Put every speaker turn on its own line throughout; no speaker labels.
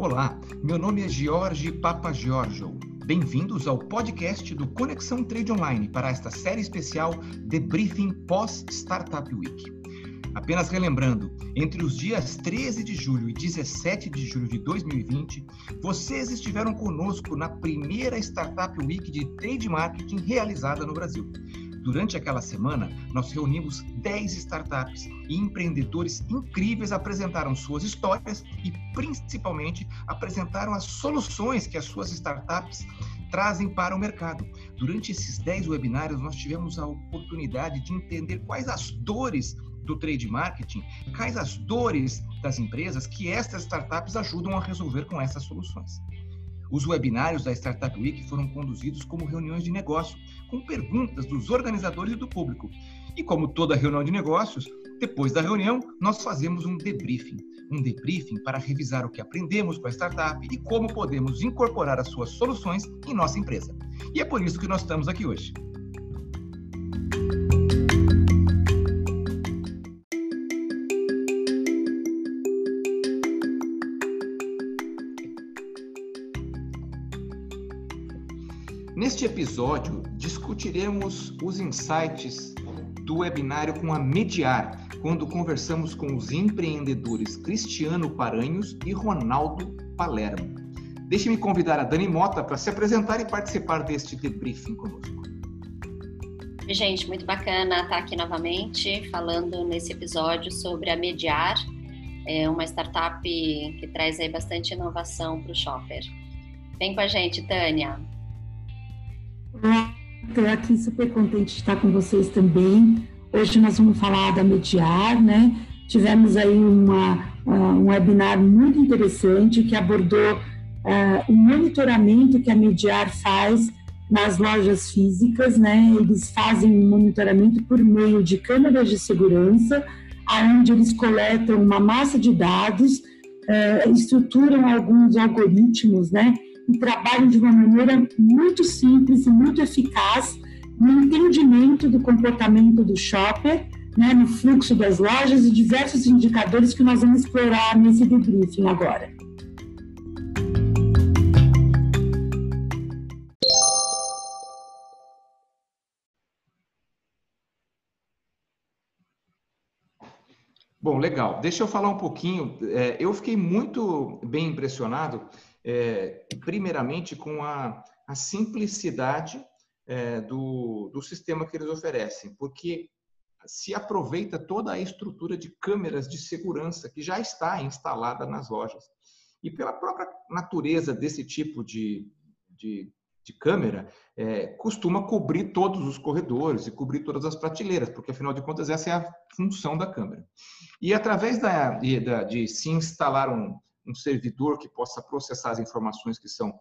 Olá, meu nome é Jorge Papa Giorgio. Bem-vindos ao podcast do Conexão Trade Online para esta série especial Debriefing pós Startup Week. Apenas relembrando, entre os dias 13 de julho e 17 de julho de 2020, vocês estiveram conosco na primeira Startup Week de Trade Marketing realizada no Brasil. Durante aquela semana, nós reunimos 10 startups e empreendedores incríveis apresentaram suas histórias e, principalmente, apresentaram as soluções que as suas startups trazem para o mercado. Durante esses 10 webinários, nós tivemos a oportunidade de entender quais as dores do trade marketing, quais as dores das empresas que estas startups ajudam a resolver com essas soluções. Os webinários da Startup Week foram conduzidos como reuniões de negócio, com perguntas dos organizadores e do público. E como toda reunião de negócios, depois da reunião, nós fazemos um debriefing. Um debriefing para revisar o que aprendemos com a startup e como podemos incorporar as suas soluções em nossa empresa. E é por isso que nós estamos aqui hoje. Episódio, discutiremos os insights do webinário com a Mediar, quando conversamos com os empreendedores Cristiano Paranhos e Ronaldo Palermo. Deixe-me convidar a Dani Mota para se apresentar e participar deste debriefing conosco.
Gente, muito bacana estar aqui novamente falando nesse episódio sobre a Mediar, é uma startup que traz aí bastante inovação para o shopper. Vem com a gente, Tânia.
Estou aqui super contente de estar com vocês também. Hoje nós vamos falar da Mediar, né? Tivemos aí uma, uh, um webinar muito interessante que abordou uh, o monitoramento que a Mediar faz nas lojas físicas, né? Eles fazem um monitoramento por meio de câmeras de segurança, onde eles coletam uma massa de dados, uh, estruturam alguns algoritmos, né? E trabalham de uma maneira muito simples e muito eficaz no entendimento do comportamento do shopper, né, no fluxo das lojas e diversos indicadores que nós vamos explorar nesse debriefing agora.
Bom, legal. Deixa eu falar um pouquinho. É, eu fiquei muito bem impressionado é, primeiramente com a, a simplicidade é, do, do sistema que eles oferecem, porque se aproveita toda a estrutura de câmeras de segurança que já está instalada nas lojas. E pela própria natureza desse tipo de, de, de câmera, é, costuma cobrir todos os corredores e cobrir todas as prateleiras, porque afinal de contas essa é a função da câmera. E através da, de, de se instalar um, um servidor que possa processar as informações que são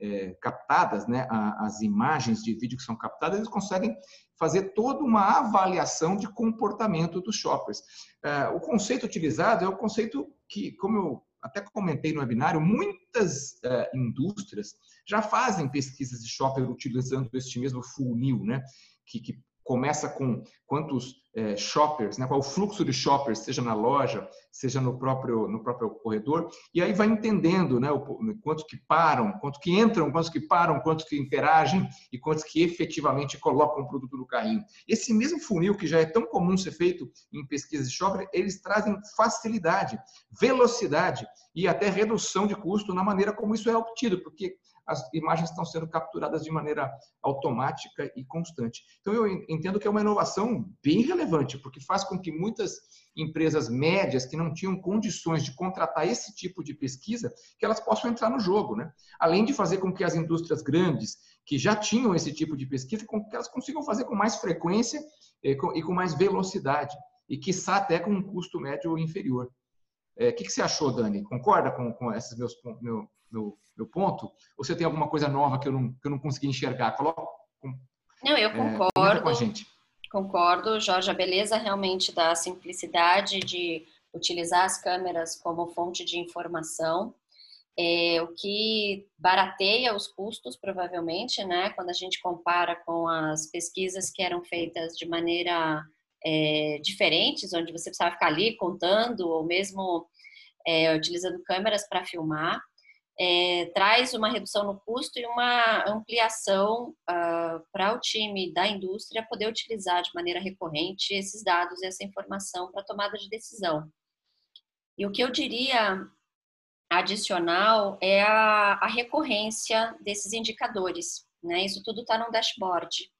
é, captadas, né, as imagens de vídeo que são captadas, eles conseguem fazer toda uma avaliação de comportamento dos shoppers. É, o conceito utilizado é o conceito que, como eu até comentei no webinário, muitas é, indústrias já fazem pesquisas de shopper utilizando este mesmo funil, né, que, que começa com quantos é, shoppers, né, qual o fluxo de shoppers, seja na loja, seja no próprio, no próprio corredor, e aí vai entendendo né, o, quantos que param, quantos que entram, quantos que param, quantos que interagem e quantos que efetivamente colocam o produto no carrinho. Esse mesmo funil que já é tão comum ser feito em pesquisas de shopper, eles trazem facilidade, velocidade e até redução de custo na maneira como isso é obtido, porque as imagens estão sendo capturadas de maneira automática e constante. Então, eu entendo que é uma inovação bem relevante, porque faz com que muitas empresas médias que não tinham condições de contratar esse tipo de pesquisa, que elas possam entrar no jogo, né? Além de fazer com que as indústrias grandes, que já tinham esse tipo de pesquisa, que elas consigam fazer com mais frequência e com mais velocidade, e quiçá até com um custo médio inferior. O é, que, que, você achou, Dani? Concorda com, com esses meus meu, meu, meu, ponto? Ou você tem alguma coisa nova que eu não, que eu não consegui enxergar? Coloca.
Não, eu concordo. É, com a gente. Concordo, Jorge. A beleza realmente da simplicidade de utilizar as câmeras como fonte de informação. É, o que barateia os custos, provavelmente, né? Quando a gente compara com as pesquisas que eram feitas de maneira é, diferentes, onde você precisava ficar ali contando ou mesmo é, utilizando câmeras para filmar. É, traz uma redução no custo e uma ampliação uh, para o time da indústria poder utilizar de maneira recorrente esses dados e essa informação para tomada de decisão. E o que eu diria adicional é a, a recorrência desses indicadores. Né? Isso tudo está no dashboard.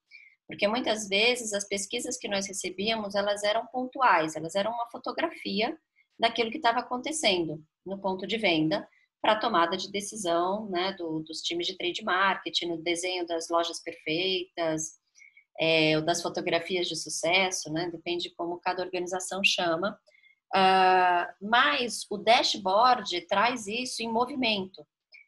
Porque muitas vezes as pesquisas que nós recebíamos, elas eram pontuais, elas eram uma fotografia daquilo que estava acontecendo no ponto de venda para a tomada de decisão né, do, dos times de trade marketing, no desenho das lojas perfeitas, é, ou das fotografias de sucesso, né, depende de como cada organização chama. Uh, mas o dashboard traz isso em movimento.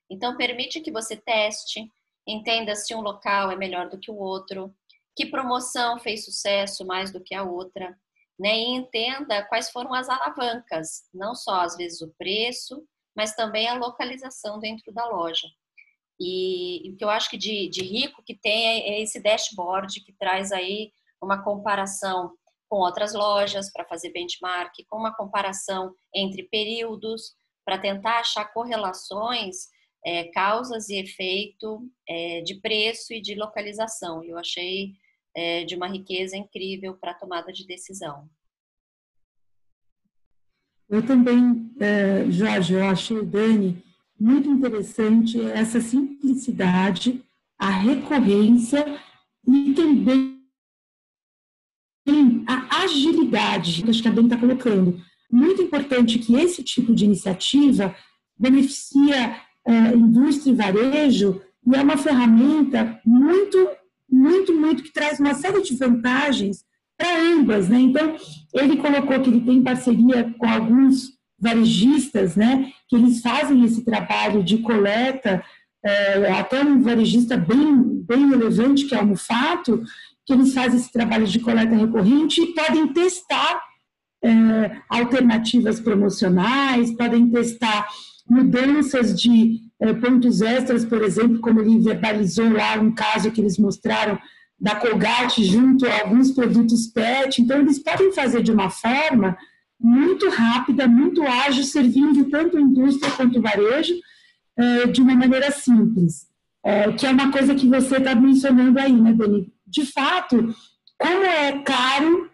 Então, permite que você teste, entenda se um local é melhor do que o outro, que promoção fez sucesso mais do que a outra, né? E entenda quais foram as alavancas, não só às vezes o preço, mas também a localização dentro da loja. E, o que eu acho que de, de rico que tem é, é esse dashboard que traz aí uma comparação com outras lojas para fazer benchmark, com uma comparação entre períodos para tentar achar correlações, é, causas e efeito é, de preço e de localização. Eu achei é, de uma riqueza incrível para a tomada de decisão.
Eu também, é, Jorge, eu achei, Dani, muito interessante essa simplicidade, a recorrência e também a agilidade, que acho que a Dani está colocando. Muito importante que esse tipo de iniciativa beneficia é, indústria e varejo e é uma ferramenta muito muito, muito, que traz uma série de vantagens para ambas, né? Então, ele colocou que ele tem parceria com alguns varejistas, né? Que eles fazem esse trabalho de coleta, é, até um varejista bem, bem relevante, que é o Mufato, que eles fazem esse trabalho de coleta recorrente e podem testar é, alternativas promocionais, podem testar mudanças de é, pontos extras, por exemplo, como ele verbalizou lá um caso que eles mostraram da Colgate junto a alguns produtos PET. Então, eles podem fazer de uma forma muito rápida, muito ágil, servindo tanto a indústria quanto o varejo, é, de uma maneira simples. É, que é uma coisa que você está mencionando aí, né, Dani? De fato, como é caro,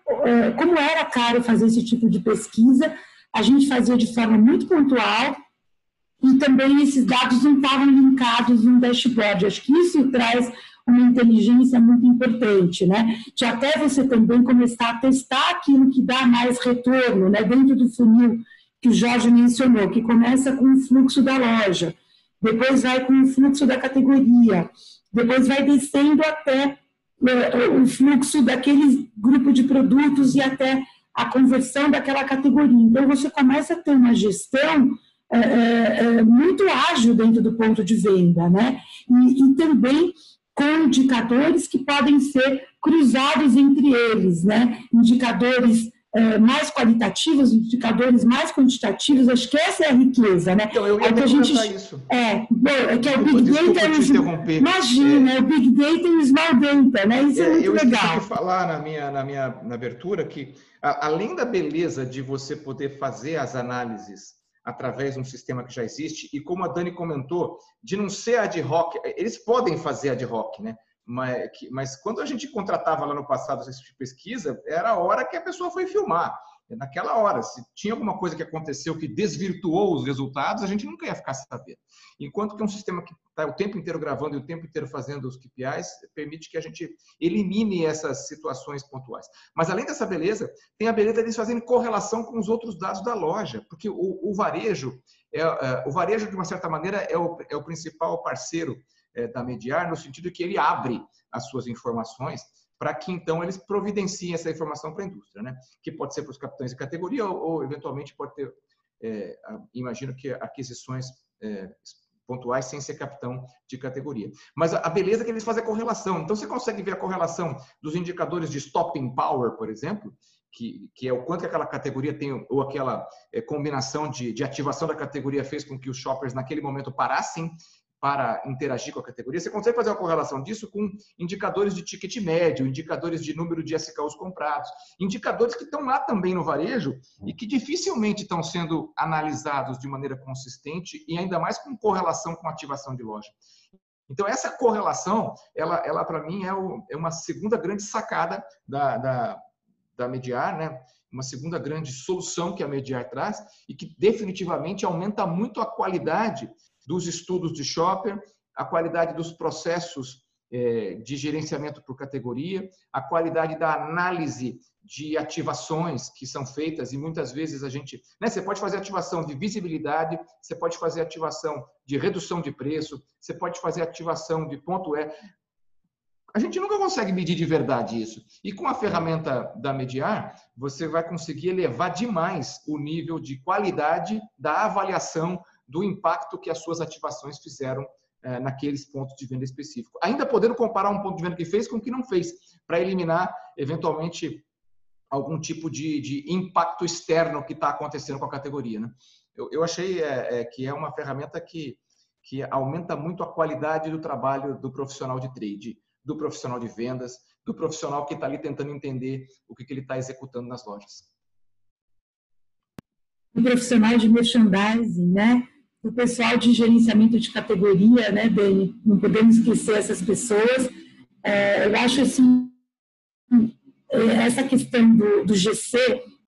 como era caro fazer esse tipo de pesquisa, a gente fazia de forma muito pontual, e também esses dados não estavam linkados no dashboard. Acho que isso traz uma inteligência muito importante, né? De até você também começar a testar aquilo que dá mais retorno, né? Dentro do funil que o Jorge mencionou, que começa com o fluxo da loja, depois vai com o fluxo da categoria, depois vai descendo até né, o fluxo daquele grupo de produtos e até a conversão daquela categoria. Então, você começa a ter uma gestão é, é, é, muito ágil dentro do ponto de venda, né? E, e, também com indicadores que podem ser cruzados entre eles, né? Indicadores é, mais qualitativos, indicadores mais quantitativos, acho que essa é a riqueza, né?
Então, eu ia é que a gente, isso.
É, é que é o Big Data e o Imagina, é. o Big Data e o Small Data, né? Isso é, é muito
eu
legal.
Eu falar na minha, na minha na abertura que, a, além da beleza de você poder fazer as análises através de um sistema que já existe. E como a Dani comentou, de não ser ad hoc, eles podem fazer ad hoc, né? Mas, mas quando a gente contratava lá no passado esse tipo de pesquisa, era a hora que a pessoa foi filmar. Naquela hora. Se tinha alguma coisa que aconteceu que desvirtuou os resultados, a gente nunca ia ficar sabendo. Enquanto que um sistema que está o tempo inteiro gravando e o tempo inteiro fazendo os KPIs, permite que a gente elimine essas situações pontuais. Mas além dessa beleza, tem a beleza deles fazerem correlação com os outros dados da loja, porque o, o varejo, é, é, o varejo, de uma certa maneira, é o, é o principal parceiro é, da Mediar, no sentido que ele abre as suas informações para que então eles providenciem essa informação para a indústria, né? Que pode ser para os capitães de categoria ou, ou eventualmente pode ter, é, imagino que aquisições é, pontuais sem ser capitão de categoria. Mas a, beleza é que eles fazem a correlação. Então você consegue ver a correlação dos indicadores de stopping power, por exemplo, que, que é o quanto que aquela categoria tem ou aquela é, combinação de, de ativação da categoria fez com que os shoppers naquele momento parassem para interagir com a categoria. Você consegue fazer uma correlação disso com indicadores de ticket médio, indicadores de número de SKUs comprados, indicadores que estão lá também no varejo e que dificilmente estão sendo analisados de maneira consistente e ainda mais com correlação com ativação de loja. Então, essa correlação, ela, ela para mim, é, o, é, uma segunda grande sacada da, da, da Mediar, né? uma segunda grande solução que a Mediar traz e que definitivamente aumenta muito a qualidade dos estudos de shopper, a qualidade dos processos é, de gerenciamento por categoria, a qualidade da análise de ativações que são feitas e muitas vezes a gente, né, você pode fazer ativação de visibilidade, você pode fazer ativação de redução de preço, você pode fazer ativação de ponto é. A gente nunca consegue medir de verdade isso. E com a ferramenta da Mediar, você vai conseguir elevar demais o nível de qualidade da avaliação do impacto que as suas ativações fizeram é, naqueles pontos de venda específicos. Ainda podendo comparar um ponto de venda que fez com o que não fez, para eliminar, eventualmente, algum tipo de, de impacto externo que está acontecendo com a categoria. Né? Eu, eu achei é, é, que é uma ferramenta que, que aumenta muito a qualidade do trabalho do profissional de trade, do profissional de vendas, do profissional que está ali tentando entender o que, que ele está executando nas lojas.
O profissional de merchandising, né? O pessoal de gerenciamento de categoria, né, Dani? Não podemos esquecer essas pessoas. É, eu acho assim, essa questão do, do GC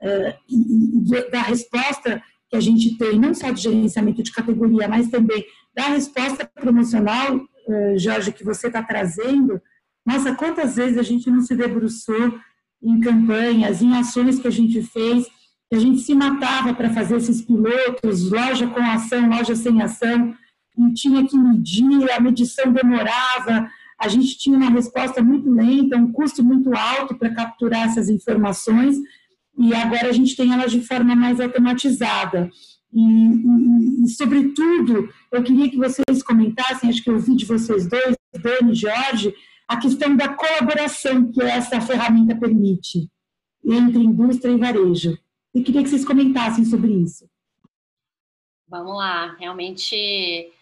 é, e, da resposta que a gente tem, não só de gerenciamento de categoria, mas também da resposta promocional, é, Jorge, que você está trazendo. Nossa, quantas vezes a gente não se debruçou em campanhas, em ações que a gente fez a gente se matava para fazer esses pilotos, loja com ação, loja sem ação, e tinha que medir, a medição demorava, a gente tinha uma resposta muito lenta, um custo muito alto para capturar essas informações, e agora a gente tem elas de forma mais automatizada. E, e, e, sobretudo, eu queria que vocês comentassem, acho que eu ouvi de vocês dois, Dani e Jorge, a questão da colaboração que essa ferramenta permite entre indústria e varejo. E queria que vocês comentassem sobre isso.
Vamos lá, realmente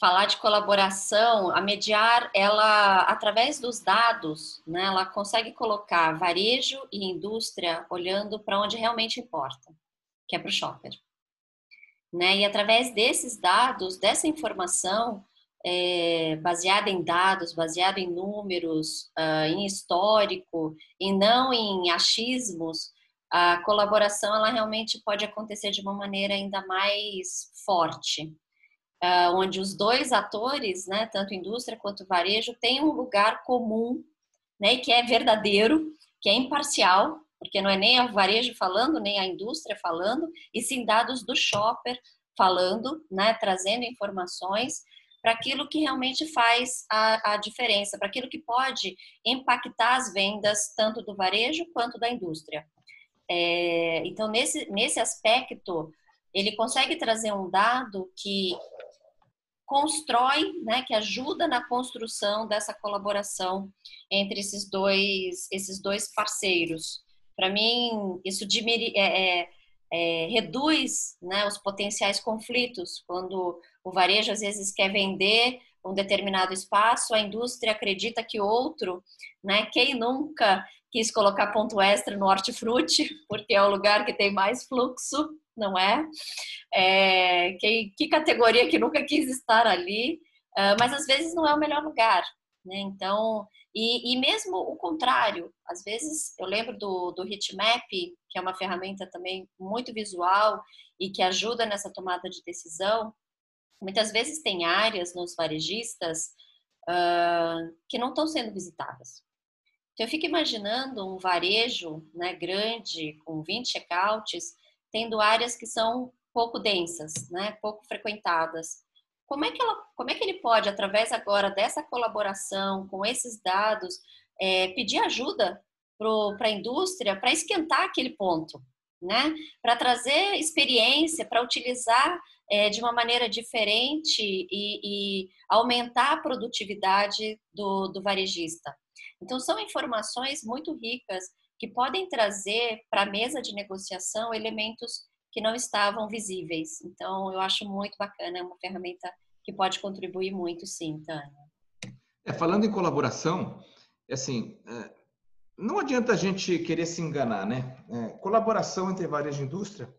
falar de colaboração, a Mediar, ela através dos dados, né, ela consegue colocar varejo e indústria olhando para onde realmente importa, que é para o shopper. Né? E através desses dados, dessa informação, é, baseada em dados, baseada em números, uh, em histórico, e não em achismos, a colaboração ela realmente pode acontecer de uma maneira ainda mais forte, uh, onde os dois atores, né, tanto indústria quanto varejo, têm um lugar comum, né, que é verdadeiro, que é imparcial, porque não é nem a varejo falando, nem a indústria falando, e sim dados do shopper falando, né, trazendo informações para aquilo que realmente faz a, a diferença, para aquilo que pode impactar as vendas tanto do varejo quanto da indústria. É, então, nesse, nesse aspecto, ele consegue trazer um dado que constrói, né, que ajuda na construção dessa colaboração entre esses dois, esses dois parceiros. Para mim, isso é, é, é, reduz né, os potenciais conflitos, quando o varejo às vezes quer vender um determinado espaço, a indústria acredita que outro, né, quem nunca quis colocar ponto extra no hortifruti, porque é o lugar que tem mais fluxo, não é? é que, que categoria que nunca quis estar ali, uh, mas às vezes não é o melhor lugar, né? Então, e, e, mesmo o contrário, às vezes eu lembro do, do Hitmap, que é uma ferramenta também muito visual e que ajuda nessa tomada de decisão. Muitas vezes tem áreas nos varejistas uh, que não estão sendo visitadas. Então, eu fico imaginando um varejo né, grande, com 20 checkouts, tendo áreas que são pouco densas, né, pouco frequentadas. Como é, que ela, como é que ele pode, através agora dessa colaboração, com esses dados, é, pedir ajuda para a indústria para esquentar aquele ponto, né? Para trazer experiência, para utilizar é, de uma maneira diferente e, e, aumentar a produtividade do, do varejista. Então, são informações muito ricas que podem trazer para a mesa de negociação elementos que não estavam visíveis. Então, eu acho muito bacana, é uma ferramenta que pode contribuir muito, sim, Tânia.
É, falando em colaboração, assim, é, não adianta a gente querer se enganar, né? É, colaboração entre varejo e indústria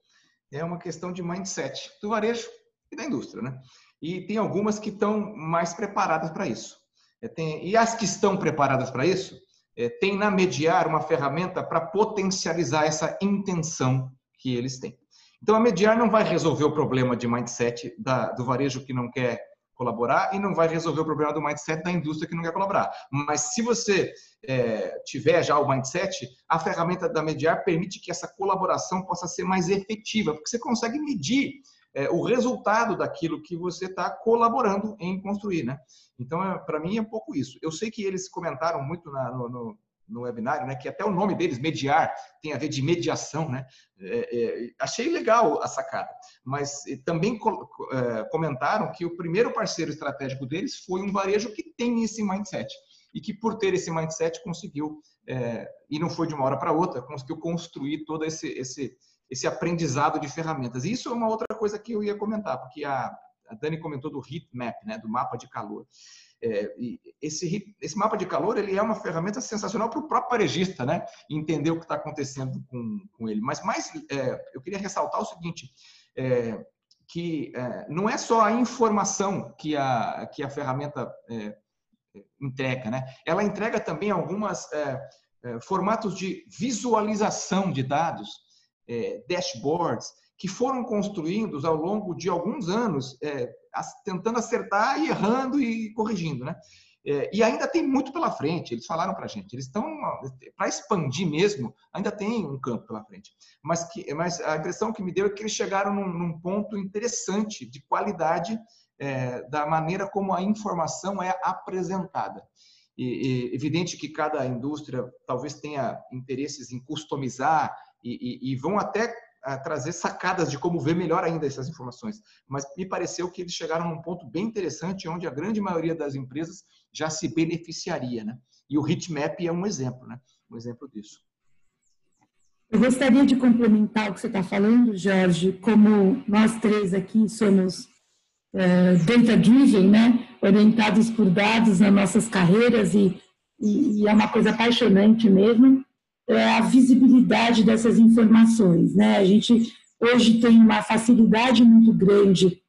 é uma questão de mindset do varejo e da indústria, né? E tem algumas que estão mais preparadas para isso. É, tem, e as que estão preparadas para isso, é, tem na Mediar uma ferramenta para potencializar essa intenção que eles têm. Então, a Mediar não vai resolver o problema de mindset da, do varejo que não quer colaborar e não vai resolver o problema do mindset da indústria que não quer colaborar. Mas se você é, tiver já o mindset, a ferramenta da Mediar permite que essa colaboração possa ser mais efetiva, porque você consegue medir é, o resultado daquilo que você está colaborando em construir, né? Então, é, para mim, é um pouco isso. Eu sei que eles comentaram muito na, no, no no webinário, né, que até o nome deles, mediar, tem a ver de mediação, né? É, é, achei legal a sacada, mas também é, comentaram que o primeiro parceiro estratégico deles foi um varejo que tem esse mindset e que por ter esse mindset conseguiu é, e não foi de uma hora para outra, conseguiu construir todo esse esse esse aprendizado de ferramentas. E isso é uma outra coisa que eu ia comentar, porque a, a Dani comentou do heat map, né, do mapa de calor. É, esse, esse mapa de calor ele é uma ferramenta sensacional para o próprio varejista, né? Entender o que está acontecendo com, com ele. Mas mais, é, eu queria ressaltar o seguinte, é, que é, não é só a informação que a, que a ferramenta é, entrega, né? Ela entrega também algumas é, formatos de visualização de dados, dashboards, que foram construídos ao longo de alguns anos, é, tentando acertar e errando e corrigindo, né? É, e ainda tem muito pela frente, eles falaram para a gente, eles estão, para expandir mesmo, ainda tem um campo pela frente. Mas, que, mas a impressão que me deu é que eles chegaram num, num ponto interessante de qualidade é, da maneira como a informação é apresentada. E, e, evidente que cada indústria talvez tenha interesses em customizar e, e, e vão até trazer sacadas de como ver melhor ainda essas informações. Mas me pareceu que eles chegaram num ponto bem interessante, onde a grande maioria das empresas já se beneficiaria, né? E o Hitmap é um exemplo, né? Um exemplo disso.
Eu gostaria de complementar o que você está falando, Jorge, como nós três aqui somos é, data-driven, né? orientados por dados nas nossas carreiras e, e, e é uma coisa apaixonante mesmo é, a visibilidade dessas informações. Né? A gente hoje tem uma facilidade muito grande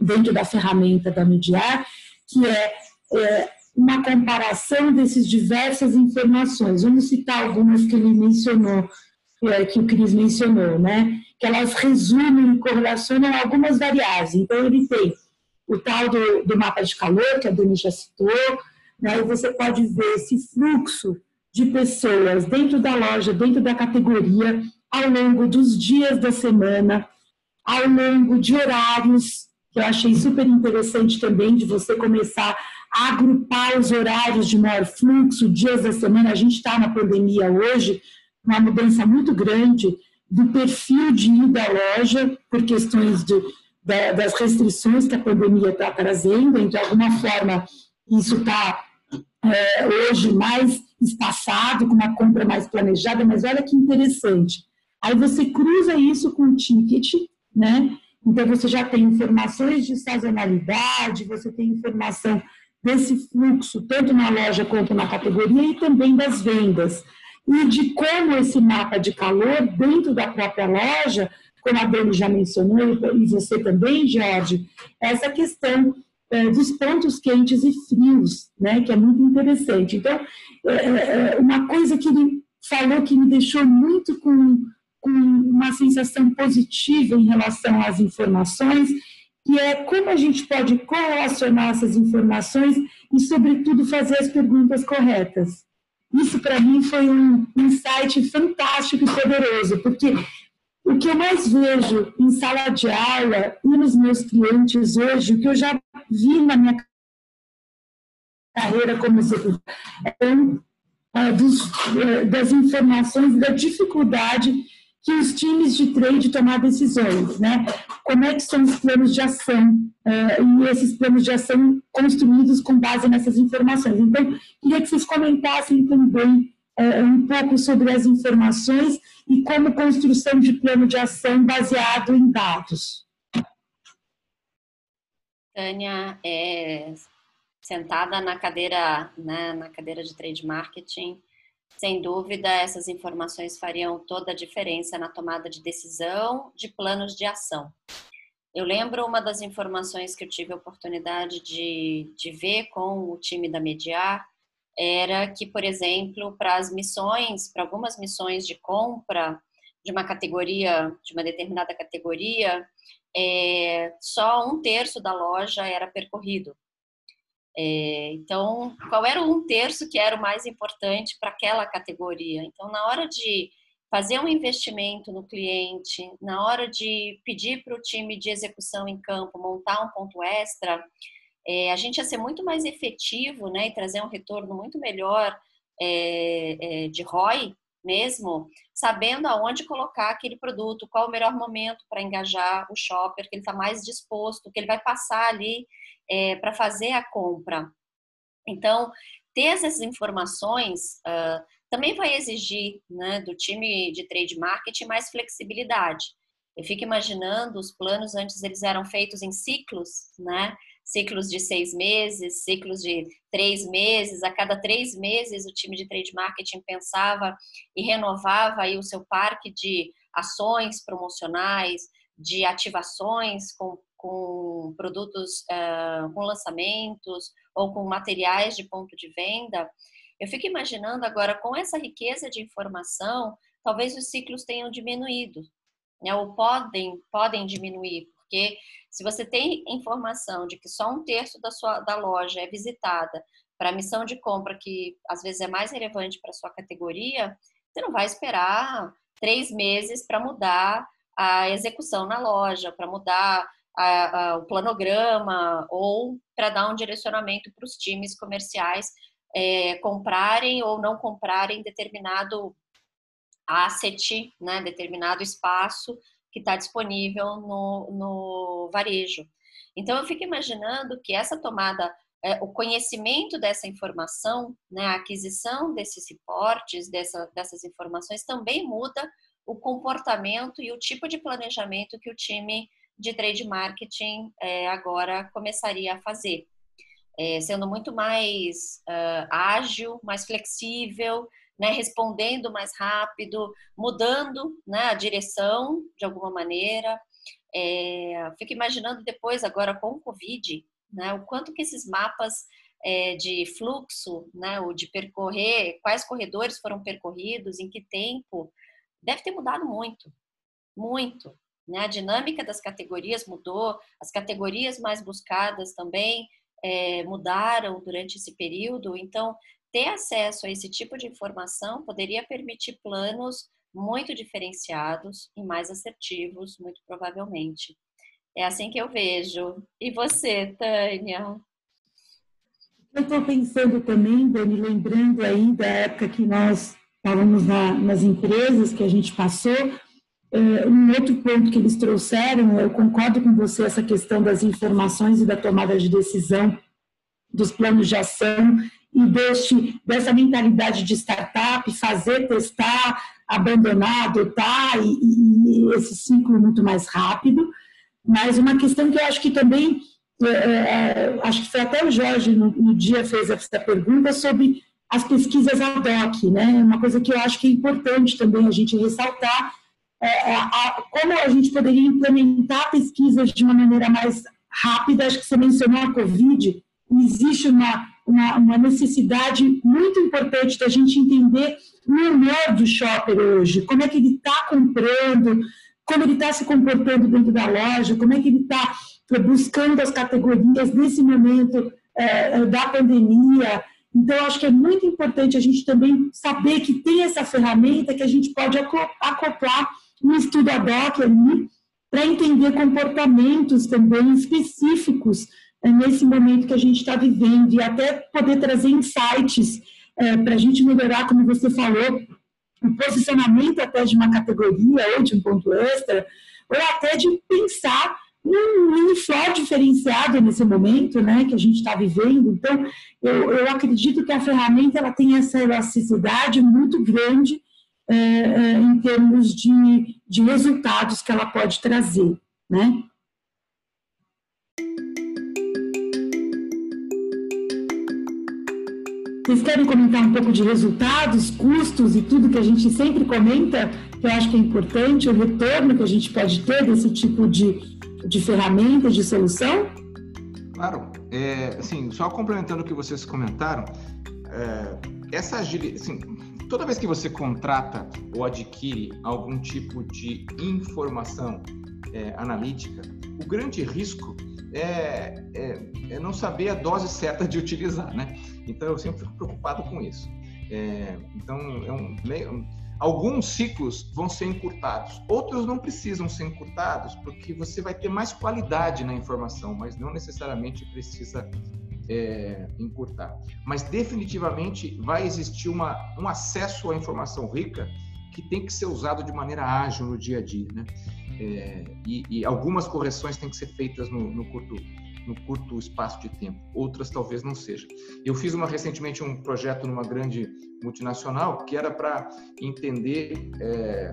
dentro da ferramenta da Mediar, que é, é uma comparação dessas diversas informações. Vamos citar algumas que ele mencionou, é, que o Cris mencionou, né? que elas resumem e correlacionam algumas variáveis. Então, ele tem o tal do, do mapa de calor, que a Dani já citou, né? e você pode ver esse fluxo de pessoas dentro da loja, dentro da categoria, ao longo dos dias da semana, ao longo de horários, que eu achei super interessante também, de você começar a agrupar os horários de maior fluxo, dias da semana. A gente está na pandemia hoje, uma mudança muito grande do perfil de ir da loja, por questões de, das restrições que a pandemia está trazendo, então, de alguma forma, isso está é, hoje mais espaçado, com uma compra mais planejada, mas olha que interessante. Aí você cruza isso com o ticket, né? Então você já tem informações de sazonalidade, você tem informação desse fluxo, tanto na loja quanto na categoria, e também das vendas. E de como esse mapa de calor, dentro da própria loja, como a Dani já mencionou, e você também, Jorge, essa questão dos pontos quentes e frios, né, que é muito interessante. Então, é, é, é, uma coisa que ele falou que me deixou muito com, com uma sensação positiva em relação às informações, que é como a gente pode correlacionar essas informações e, sobretudo, fazer as perguntas corretas. Isso, para mim, foi um insight fantástico e poderoso, porque o que eu mais vejo em sala de aula e nos meus clientes hoje, o que eu já vi na minha carreira como executiva, é, dos, é, das informações, da dificuldade que os times de trade tomar decisões, né? Como é que são os planos de ação é, e esses planos de ação construídos com base nessas informações. Então, queria que vocês comentassem também é, um pouco sobre as informações e como construção de plano de ação baseado em dados.
Tânia, é, sentada na cadeira, né, na cadeira de trade marketing, sem dúvida essas informações fariam toda a diferença na tomada de decisão, de planos de ação. Eu lembro uma das informações que eu tive a oportunidade de, de ver com o time da Mediar, era que, por exemplo, para as missões, para algumas missões de compra de uma categoria, de uma determinada categoria, é, só um terço da loja era percorrido. É, então, qual era o um terço que era o mais importante para aquela categoria? Então, na hora de fazer um investimento no cliente, na hora de pedir para o time de execução em campo montar um ponto extra, é, a gente ia ser muito mais efetivo né, e trazer um retorno muito melhor é, é, de ROI mesmo, sabendo aonde colocar aquele produto, qual o melhor momento para engajar o shopper, que ele está mais disposto, que ele vai passar ali é, para fazer a compra. Então, ter essas informações uh, também vai exigir né, do time de trade marketing mais flexibilidade. Eu fico imaginando os planos antes eles eram feitos em ciclos, né? Ciclos de seis meses, ciclos de três meses. A cada três meses o time de trade marketing pensava e renovava aí o seu parque de ações promocionais, de ativações com, com produtos, uh, com lançamentos ou com materiais de ponto de venda. Eu fico imaginando agora, com essa riqueza de informação, talvez os ciclos tenham diminuído, né? ou podem, podem diminuir, porque se você tem informação de que só um terço da, sua, da loja é visitada para a missão de compra, que às vezes é mais relevante para sua categoria, você não vai esperar três meses para mudar a execução na loja, para mudar a, a, o planograma ou para dar um direcionamento para os times comerciais é, comprarem ou não comprarem determinado asset, né, determinado espaço que está disponível no, no varejo. Então, eu fico imaginando que essa tomada, é, o conhecimento dessa informação, né, a aquisição desses reportes, dessa, dessas informações, também muda o comportamento e o tipo de planejamento que o time de trade marketing é, agora começaria a fazer é, sendo muito mais uh, ágil, mais flexível, né, respondendo mais rápido, mudando né, a direção de alguma maneira. É, fico imaginando depois, agora com o Covid, né, o quanto que esses mapas é, de fluxo, né, ou de percorrer, quais corredores foram percorridos, em que tempo, deve ter mudado muito, muito. Né? A dinâmica das categorias mudou, as categorias mais buscadas também é, mudaram durante esse período. Então, ter acesso a esse tipo de informação poderia permitir planos muito diferenciados e mais assertivos, muito provavelmente. É assim que eu vejo. E você, Tânia?
Eu estou pensando também, Dani, lembrando aí da época que nós estávamos na, nas empresas que a gente passou, é, um outro ponto que eles trouxeram, eu concordo com você, essa questão das informações e da tomada de decisão dos planos de ação e deste, dessa mentalidade de startup, fazer, testar, abandonar, adotar e, e esse ciclo muito mais rápido. Mas uma questão que eu acho que também, é, é, acho que foi até o Jorge no, no dia fez essa pergunta sobre as pesquisas ad hoc, né? Uma coisa que eu acho que é importante também a gente ressaltar é, é, a, como a gente poderia implementar pesquisas de uma maneira mais rápida. Acho que você mencionou a Covid. Existe uma, uma, uma necessidade muito importante da gente entender o humor do shopper hoje, como é que ele está comprando, como ele está se comportando dentro da loja, como é que ele está buscando as categorias nesse momento é, da pandemia. Então, acho que é muito importante a gente também saber que tem essa ferramenta que a gente pode acoplar um estudo ad hoc ali, para entender comportamentos também específicos nesse momento que a gente está vivendo e até poder trazer insights é, para a gente melhorar, como você falou, o posicionamento até de uma categoria ou de um ponto extra, ou até de pensar num mini diferenciado nesse momento né, que a gente está vivendo. Então, eu, eu acredito que a ferramenta ela tem essa elasticidade muito grande é, é, em termos de, de resultados que ela pode trazer, né? Vocês querem comentar um pouco de resultados, custos e tudo que a gente sempre comenta, que eu acho que é importante, o retorno que a gente pode ter desse tipo de, de ferramenta, de solução?
Claro. É, assim, só complementando o que vocês comentaram, é, essa agilidade, assim, toda vez que você contrata ou adquire algum tipo de informação é, analítica, o grande risco é, é, é, não saber a dose certa de utilizar, né? Então eu sempre fico preocupado com isso. É, então é um, meio, alguns ciclos vão ser encurtados, outros não precisam ser encurtados porque você vai ter mais qualidade na informação, mas não necessariamente precisa é, encurtar. Mas definitivamente vai existir uma, um acesso à informação rica que tem que ser usado de maneira ágil no dia a dia, né? É, e, e, algumas correções têm que ser feitas no, no, curto, no curto espaço de tempo, outras talvez não sejam. Eu fiz uma, recentemente um projeto numa grande multinacional que era para entender é,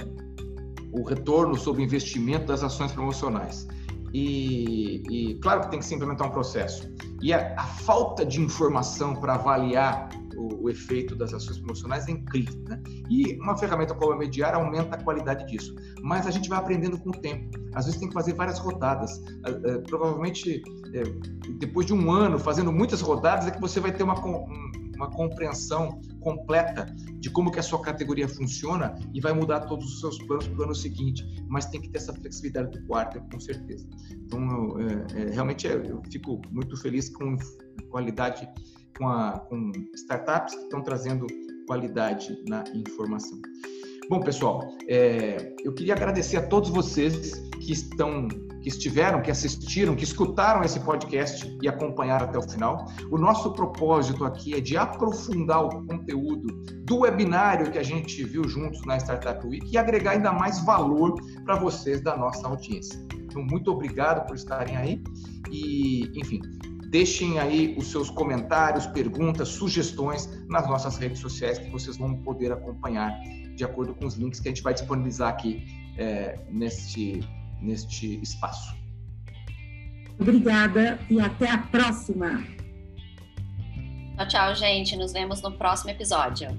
o retorno sobre investimento das ações promocionais. E, e, claro que tem que se implementar um processo. E a, a falta de informação para avaliar o, o, efeito das ações promocionais é incrível. Né? E uma ferramenta como a Mediar aumenta a qualidade disso. Mas a gente vai aprendendo com o tempo. Às vezes tem que fazer várias rodadas. Uh, provavelmente, uh, depois de um ano fazendo muitas rodadas, é que você vai ter uma, um, uma compreensão completa de como que a sua categoria funciona e vai mudar todos os seus planos para o ano seguinte. Mas tem que ter essa flexibilidade do quarto, com certeza. Então, é, é, realmente, é, eu fico muito feliz com qualidade, com, a, com startups que estão trazendo qualidade na informação. Bom, pessoal, é, eu queria agradecer a todos vocês que estão que estiveram, que assistiram, que escutaram esse podcast e acompanharam até o final. O nosso propósito aqui é de aprofundar o conteúdo do webinário que a gente viu juntos na Startup Week e agregar ainda mais valor para vocês da nossa audiência. Então, muito obrigado por estarem aí e, enfim, deixem aí os seus comentários, perguntas, sugestões nas nossas redes sociais que vocês vão poder acompanhar de acordo com os links que a gente vai disponibilizar aqui é, neste neste espaço.
Obrigada e até a próxima.
Tchau, tchau, gente. Nos vemos no próximo episódio.